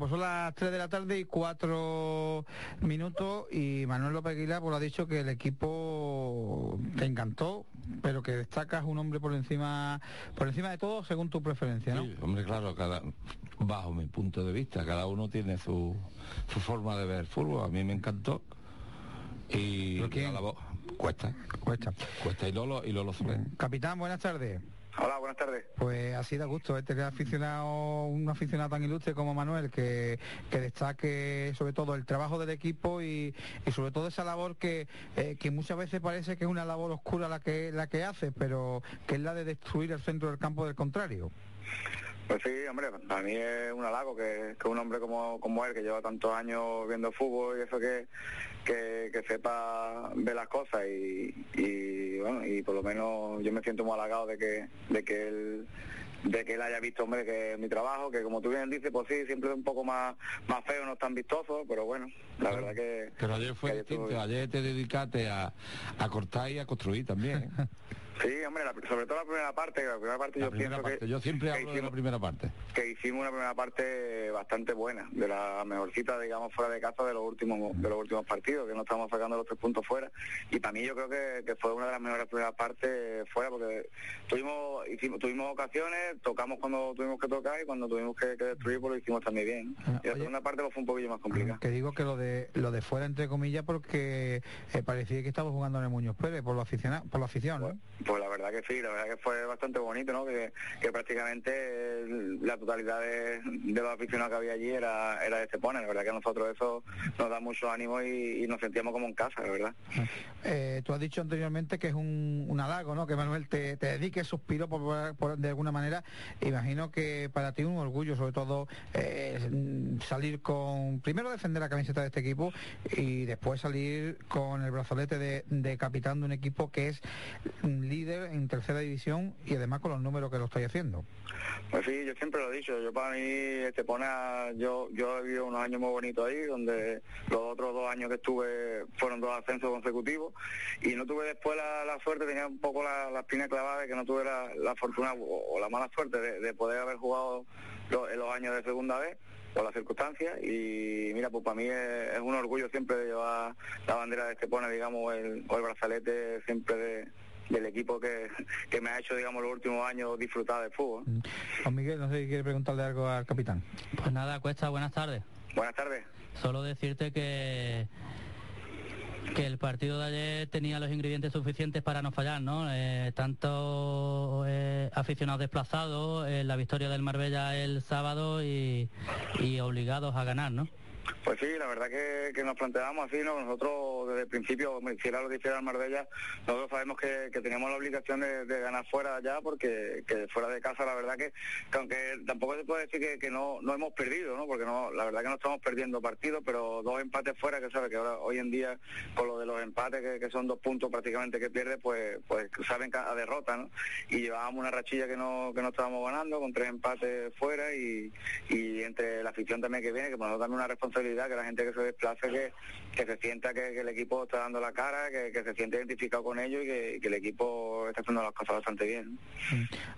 pues son las 3 de la tarde y 4 minutos y Manuel López Aguilar pues, ha dicho que el equipo te encantó, pero que destacas un hombre por encima por encima de todo según tu preferencia, ¿no? Sí, hombre, claro, cada, bajo mi punto de vista, cada uno tiene su, su forma de ver el fútbol. A mí me encantó. Y la voz- cuesta, Cuesta. cuesta y Lolo y Lolo Soler. Capitán, buenas tardes. Hola, buenas tardes. Pues así da gusto ¿eh? tener aficionado, un aficionado tan ilustre como Manuel, que, que destaque sobre todo el trabajo del equipo y, y sobre todo esa labor que, eh, que muchas veces parece que es una labor oscura la que, la que hace, pero que es la de destruir el centro del campo del contrario. Pues sí, hombre, para mí es un halago que, que un hombre como, como él, que lleva tantos años viendo fútbol y eso que, que, que sepa ver las cosas y, y, bueno, y por lo menos yo me siento muy halagado de que, de que él de que él haya visto, hombre, que mi trabajo, que como tú bien dices, pues sí, siempre es un poco más, más feo, no es tan vistoso, pero bueno, la verdad que... Pero ayer fue que distinto, ayer te dedicaste a, a cortar y a construir también. Sí, hombre, la- sobre todo la primera parte, la primera parte La yo primera pienso parte. que... Yo siempre que hablo de la primera parte. que hicimos una primera parte bastante buena, de la mejorcita, digamos, fuera de casa de los últimos de los últimos partidos, que no estábamos sacando los tres puntos fuera. Y para mí yo creo que, que fue una de las mejores primeras partes fuera, porque tuvimos hicimos, tuvimos ocasiones, tocamos cuando tuvimos que tocar y cuando tuvimos que, que destruir, pues lo hicimos también bien. Ah, Y la oye. segunda parte pues, fue un poquillo más complicada. Que digo que lo de lo de fuera entre comillas porque eh, parecía que estaba jugando en el Muñoz Pérez por la afición, por la afición, ¿no? Pues la verdad que sí, la verdad que fue bastante bonito, ¿no? Que, prácticamente la totalidad de, de los aficionados que había allí era, era de Estepona. La verdad que a nosotros eso nos da mucho ánimo y, nos sentíamos como en casa, la verdad. Eh, tú has dicho anteriormente que es un, un halago, ¿no? Que Manuel te, dedique suspiro por, por- de alguna manera. Imagino que para ti un orgullo, sobre todo, eh, salir con, primero defender la camiseta de este equipo y después salir con el brazalete de, capitán de un equipo que es líder en tercera división y además con los números que lo estáis haciendo. Pues sí, yo siempre lo he dicho, yo para mí Estepona, yo, yo he vivido unos años muy bonitos ahí, donde los otros dos años que estuve fueron dos ascensos consecutivos y no tuve después la, la suerte, tenía un poco la, la espina clavada de que no tuve la, la fortuna o, la mala suerte de, de poder haber jugado lo- en los años de segunda vez por las circunstancias y mira, pues para mí es, es un orgullo siempre de llevar la bandera de Estepona, digamos, el, o el brazalete siempre de- del equipo que, que me ha hecho, digamos, los últimos años disfrutar del fútbol. Juan Miguel, no sé si quiere preguntarle algo al capitán. Pues nada, Cuesta, buenas tardes. Buenas tardes. Solo decirte que que el partido de ayer tenía los ingredientes suficientes para no fallar, ¿no? Eh, tanto eh, aficionados desplazados, eh, la victoria del Marbella el sábado y, y obligados a ganar, ¿no? Pues sí, la verdad que, que nos planteábamos así, ¿no? Nosotros desde el principio, hiciera lo que hiciera el Marbella, nosotros sabemos que, que teníamos la obligación de, de ganar fuera allá, porque que fuera de casa la verdad que, que aunque tampoco se puede decir que, que no, no hemos perdido, ¿no? Porque no, la verdad que no estamos perdiendo partidos, pero dos empates fuera, que sabe que ahora hoy en día con lo de los empates, que, que son dos puntos prácticamente que pierde, pues pues saben a derrota, ¿no? Y llevábamos una rachilla que no, que no estábamos ganando, con tres empates fuera y, y entre la afición también que viene, que para nosotros también una responsabilidad, que la gente que se desplace, que, que se sienta que, que el equipo está dando la cara, que, que se siente identificado con ellos y que, el equipo está haciendo las cosas bastante bien.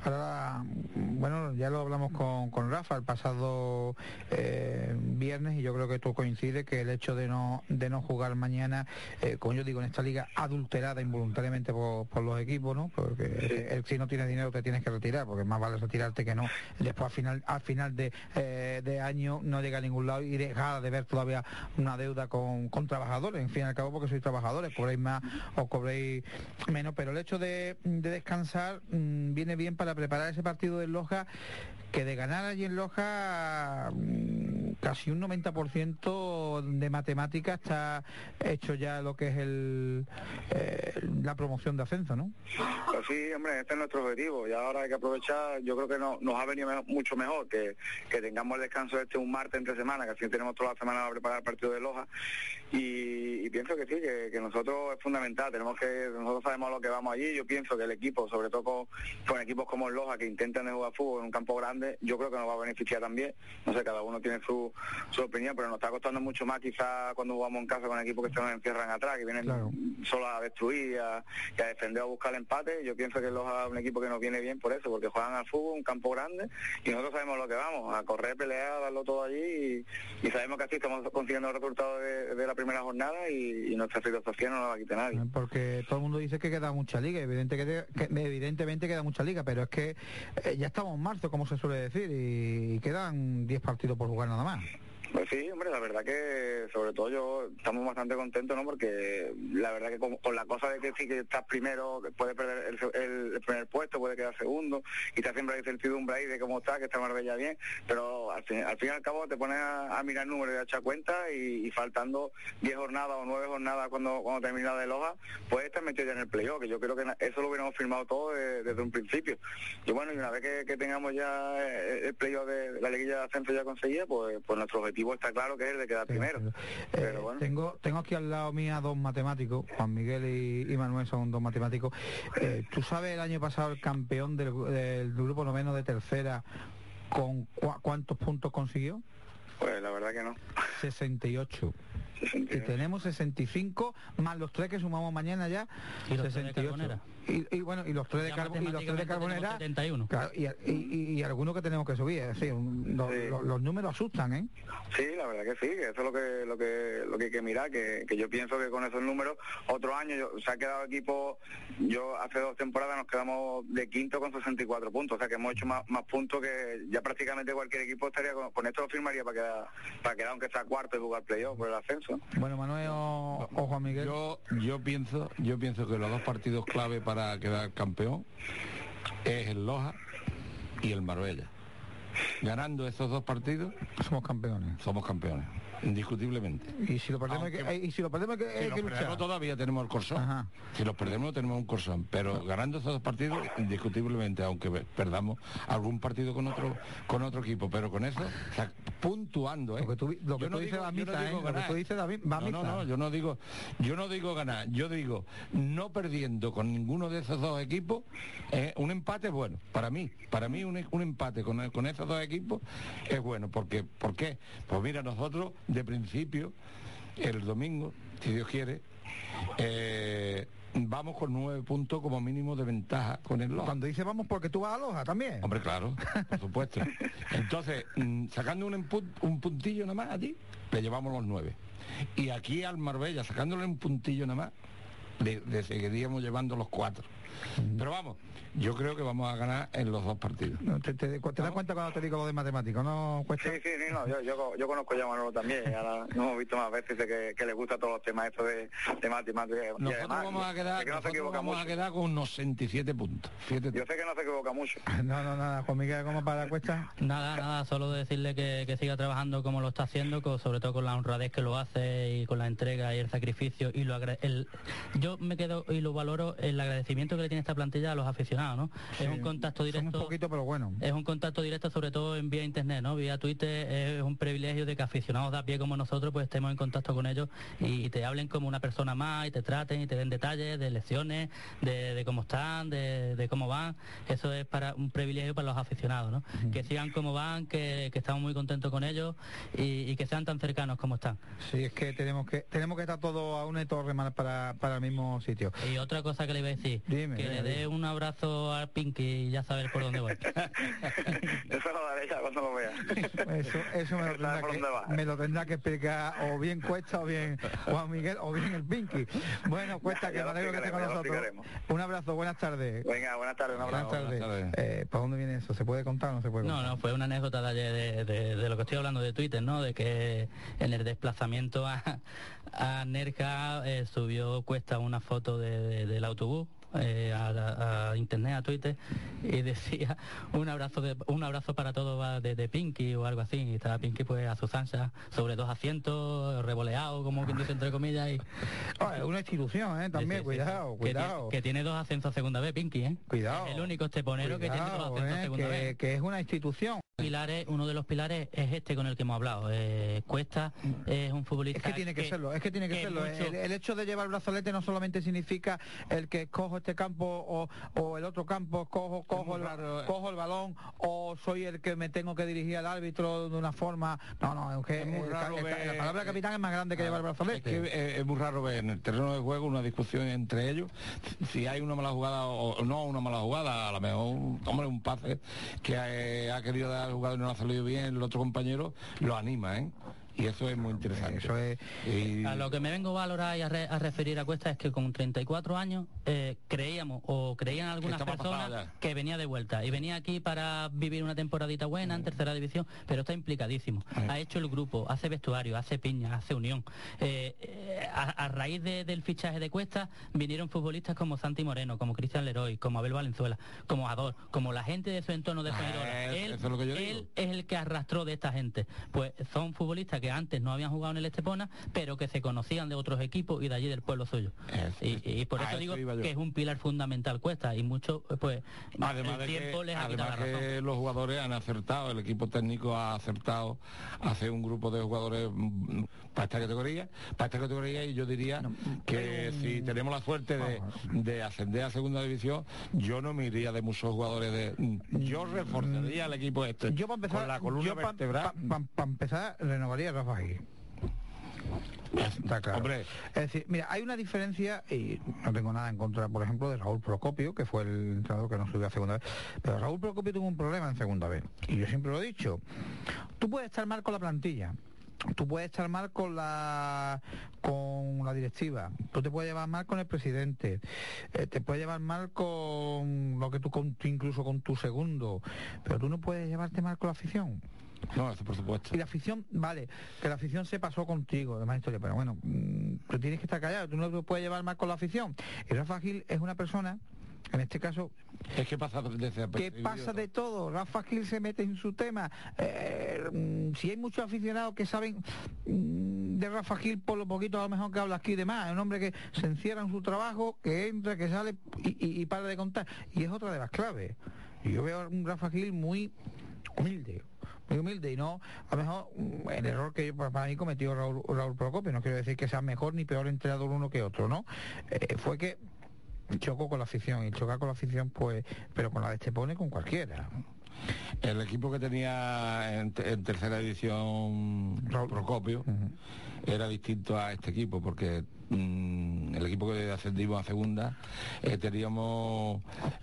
Ahora, bueno, ya lo hablamos con, con Rafa el pasado eh, viernes y yo creo que tú coincides que el hecho de no de no jugar mañana, eh, como yo digo, en esta liga adulterada involuntariamente por, por los equipos, ¿no? Porque el- si no tienes dinero te tienes que retirar, porque más vale retirarte que no. Después al final al final de, eh, de año no llega a ningún lado y dejar de ver todavía una deuda con, con trabajadores, en fin y al cabo porque sois trabajadores, cobréis más o cobréis menos, pero el hecho de, de descansar mm, viene bien para preparar ese partido del Loja, que de ganar allí en Loja mm, casi un 90% de matemáticas está hecho ya lo que es el eh, la promoción de ascenso, ¿no? Pues Pues sí, hombre, este es nuestro objetivo y ahora hay que aprovechar, yo creo que no, nos ha venido mucho mejor que, que tengamos el descanso este un martes entre semana, que así tenemos toda la semana para preparar el partido de Loja y, pienso que sí, que, nosotros es fundamental, tenemos que, nosotros sabemos a lo que vamos allí, yo pienso que el equipo, sobre todo con, equipos como el Loja que intentan jugar fútbol en un campo grande, yo creo que nos va a beneficiar también, no sé, cada uno tiene su, su opinión, pero nos está costando mucho más quizás cuando jugamos en casa con equipos que se nos encierran atrás, que vienen solo a destruir, a, a defender, a buscar el empate, yo pienso que el Loja es un equipo que nos viene bien por eso, porque juegan al fútbol, un campo grande, y nosotros sabemos lo que vamos, a correr, pelear, darlo todo allí, y, sabemos que así estamos consiguiendo el resultado de, la primera jornada y, nuestra filosofía no nos va a quitar nadie. Porque todo el mundo dice que queda mucha liga, evidente que, evidentemente queda mucha liga, pero es que eh, ya estamos en marzo, como se suele decir, y quedan 10 partidos por jugar nada más. Pues sí, hombre, la verdad que sobre todo yo estamos bastante contentos, ¿no? Porque la verdad que con, la cosa de que sí que estás primero, puede perder el, primer puesto, puede quedar segundo, y está siempre hay incertidumbre ahí de cómo está, que está Marbella bien, pero al fin, al y al cabo te pones a, mirar números y a echar cuenta y, faltando 10 jornadas o 9 jornadas cuando, cuando termina de Loja, pues estar metido ya en el playoff, que yo creo que eso lo hubiéramos firmado todo desde un principio. Y bueno, y una vez que, tengamos ya el playoff de, la liguilla de ascenso ya conseguida, pues, pues nuestro objetivo está claro que es el de quedar primero. Eh, tengo, tengo aquí al lado mía dos matemáticos, Juan Miguel y, Manuel son dos matemáticos. Eh, ¿Tú sabes el año pasado el campeón del, del grupo noveno de tercera con cuántos puntos consiguió? Pues la verdad que no. 68. Y tenemos 65 más los tres que sumamos mañana ya. ¿Y 68 y, bueno, y los tres de, y los tres de Carbonera. 71. y, y, algunos que tenemos que subir, es decir, los, números asustan, ¿eh? Sí, la verdad que sí, que eso es lo que lo que lo que hay que mirar, que, yo pienso que con esos números, otro año se ha quedado equipo, yo hace dos temporadas nos quedamos de quinto con 64 puntos, o sea que hemos hecho más, más puntos que ya prácticamente cualquier equipo estaría con, esto lo firmaría para quedar, para quedar aunque sea cuarto y jugar playoff por el ascenso. Bueno, Manuel o, Juan Miguel. Yo, yo pienso, yo pienso que los dos partidos clave para para quedar campeón es el Loja y el Marbella. Ganando esos dos partidos, somos campeones. Somos campeones indiscutiblemente. Y si lo perdemos, que, y si lo perdemos que, si todavía tenemos el corsón. Si los perdemos tenemos un corsón, pero ganando esos dos partidos indiscutiblemente, aunque perdamos algún partido con otro con otro equipo, pero con eso, puntuando, ¿eh? Lo que tú, lo que dices ¿eh? Lo que tú dices David, va no, no, no, yo no digo yo no digo ganar, yo digo no perdiendo con ninguno de esos dos equipos, eh, un empate es bueno, para mí, para mí un, un empate con, con esos dos equipos es bueno, porque ¿por qué? Pues mira, nosotros de principio, el domingo, si Dios quiere, eh, vamos con nueve puntos como mínimo de ventaja con el Loja. Cuando dice vamos porque tú vas a Loja también. Hombre, claro, por supuesto. Entonces, mm, sacando un, un puntillo nada más a ti, le llevamos los nueve. Y aquí al Marbella, sacándole un puntillo nada más, le seguiríamos llevando los cuatro. Pero vamos, yo creo que vamos a ganar en los dos partidos. ¿Te, das cuenta cuando te digo lo de matemáticos? ¿No Sí, sí, sí, no, yo, yo, conozco ya a Manolo también, ahora no hemos visto más veces que, que le gusta todos los temas estos de, de matemáticas. Nosotros vamos a quedar, vamos a quedar con unos 67 puntos. yo sé que no se equivoca mucho. No, no, nada, Juan Miguel, ¿cómo para la cuesta? Nada, nada, solo decirle que, que siga trabajando como lo está haciendo, sobre todo con la honradez que lo hace y con la entrega y el sacrificio y lo el, yo me quedo y lo valoro el agradecimiento que le tiene esta plantilla a los aficionados, ¿no? es un contacto directo. Un poquito, pero bueno. Es un contacto directo, sobre todo en vía internet, ¿no? Vía Twitter es un privilegio de que aficionados de a pie como nosotros, pues estemos en contacto con ellos y te hablen como una persona más y te traten y te den detalles de lecciones, de, cómo están, de, cómo van. Eso es para un privilegio para los aficionados, ¿no? Que sigan como van, que, estamos muy contentos con ellos y, que sean tan cercanos como están. Sí, es que tenemos que tenemos que estar todos a una torre para, para el mismo sitio. Y otra cosa que le iba a decir, que le dé un abrazo al Pinky y ya saber por dónde voy. eso lo daré ya cuando lo vea. Eso, eso me, lo tendrá que, me lo tendrá que explicar o bien Cuesta o bien Juan Miguel o bien el Pinky. Bueno, Cuesta, que me alegro que esté con nosotros. Un abrazo, buenas tardes. Venga, buenas tardes, un abrazo. Buenas tardes. Eh, ¿Para dónde viene eso? ¿Se puede contar o no se puede contar? No, no, fue una anécdota de, de, de, de, lo que estoy hablando de Twitter, ¿no? De que en el desplazamiento a, a Nerja eh, subió Cuesta una foto del autobús eh, a, internet, a Twitter, y decía un abrazo de, un abrazo para todos de, de, Pinky o algo así. Y estaba Pinky pues a su zancha sobre dos asientos, revoleado, como quien dice entre comillas. Y... Oh, una institución, ¿eh? También, cuidado, cuidado. Que, tiene dos ascensos a segunda vez, Pinky, ¿eh? Cuidado. el único esteponero que tiene dos ascensos a ¿eh? segunda vez. Que es una institución pilares, uno de los pilares es este con el que hemos hablado. Eh, Cuesta es un futbolista. Es que tiene que, serlo, es que tiene que, serlo. El, hecho de llevar brazalete no solamente significa el que cojo este campo o, el otro campo, cojo, cojo el, eh. cojo el balón o soy el que me tengo que dirigir al árbitro de una forma. No, no, es que muy raro la palabra capitán es más grande que llevar el brazalete. Es, que es, muy raro ver en el terreno de juego una discusión entre ellos. Si hay una mala jugada o no una mala jugada, a lo mejor, hombre, un pase que ha querido dar jugador no ha salido bien, el otro compañero lo anima, ¿eh? Y eso es muy interesante. Eso es... A lo que me vengo a valorar y a, referir a Cuesta es que con 34 años eh, creíamos o creían algunas personas que venía de vuelta y venía aquí para vivir una temporadita buena en tercera división, pero está implicadísimo. Ha hecho el grupo, hace vestuario, hace piña, hace unión. Eh, eh, a, raíz del fichaje de Cuesta vinieron futbolistas como Santi Moreno, como Cristian Leroy, como Abel Valenzuela, como Ador, como la gente de su entorno de ah, Él, es, él es el que arrastró de esta gente. Pues son futbolistas que antes no habían jugado en el Estepona, pero que se conocían de otros equipos y de allí del pueblo suyo. y, por eso digo que es un pilar fundamental cuesta y mucho pues además el tiempo les ha además que los jugadores han acertado, el equipo técnico ha acertado hace un grupo de jugadores mm, para esta categoría, para esta categoría y yo diría que si tenemos la suerte de, ascender a segunda división, yo no me iría de muchos jugadores de yo reforzaría el equipo este yo para empezar, con la columna vertebral. para empezar renovaría Rafa Está claro. Hombre. Es decir, mira, hay una diferencia, y no tengo nada en contra, por ejemplo, de Raúl Procopio, que fue el entrenador que no subió a segunda vez, pero Raúl Procopio tuvo un problema en segunda vez. Y yo siempre lo he dicho, tú puedes estar mal con la plantilla, tú puedes estar mal con la con la directiva, tú te puedes llevar mal con el presidente, eh, te puedes llevar mal con lo que tú con, incluso con tu segundo, pero tú no puedes llevarte mal con la afición. No, eso por supuesto. Y la afición, vale, que la afición se pasó contigo, demás historia, pero bueno, mm, tú tienes que estar callado, tú no te puedes llevar más con la afición. Y Rafa Gil es una persona en este caso es que pasa de que pasa de todo. Rafa Gil se mete en su tema. Eh, mm, si hay muchos aficionados que saben mm, de Rafa Gil por lo poquito a lo mejor que habla aquí de más es un hombre que se encierra en su trabajo que entra que sale y, y para de contar. Y es otra de las claves. Y yo veo a un Rafa Gil muy humilde muy humilde y no, a lo mejor mm, el error que para mí cometió Raúl, Raúl Procopio, no quiero decir que sea mejor ni peor entrenador uno que otro, ¿no? Eh, fue que chocó con la afición y chocar con la afición pues, pero con la de este pone con cualquiera. El equipo que tenía en, tercera edición Procopio era distinto a este equipo porque mm, el equipo que ascendimos a segunda eh, teníamos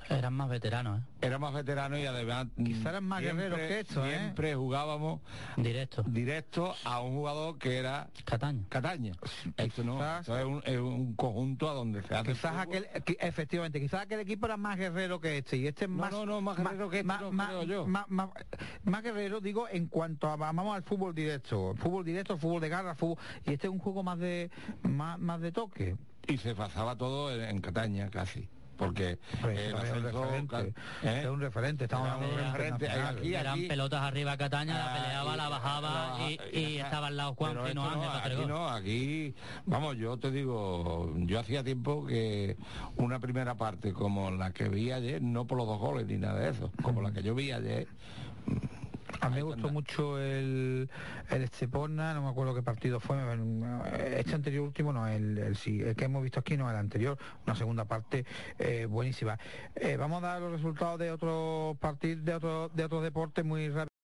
eran más veteranos ¿eh? eran más veteranos y además quizás eran más guerreros que esto ¿eh? siempre jugábamos directo directo a un jugador que era Cataña Cataña esto no es, un, conjunto a donde se hace quizás aquel efectivamente quizás aquel equipo era más guerrero que este y este es más no no, más guerrero que este más, yo. Más, guerrero digo en cuanto a vamos al fútbol directo fútbol directo fútbol de garra fútbol y este es un juego más de más, más de toque y se pasaba todo en, Cataña casi porque es, un referente, ¿eh? es un referente, estamos hablando de un referente. Aquí, eran pelotas arriba Cataña, la ah, peleaba, la bajaba y, estaba al lado Juan Ángel aquí no, aquí, vamos, yo te digo, yo hacía tiempo que una primera parte como la que vi ayer, no por los dos goles ni nada de eso, como la que yo vi ayer, a mí me gustó mucho el, el Estepona, no me acuerdo qué partido fue, este anterior último no, el, el, el que hemos visto aquí no, el anterior, una segunda parte eh, buenísima. Eh, vamos a dar los resultados de otros partidos, de otros de otros deportes muy rápido.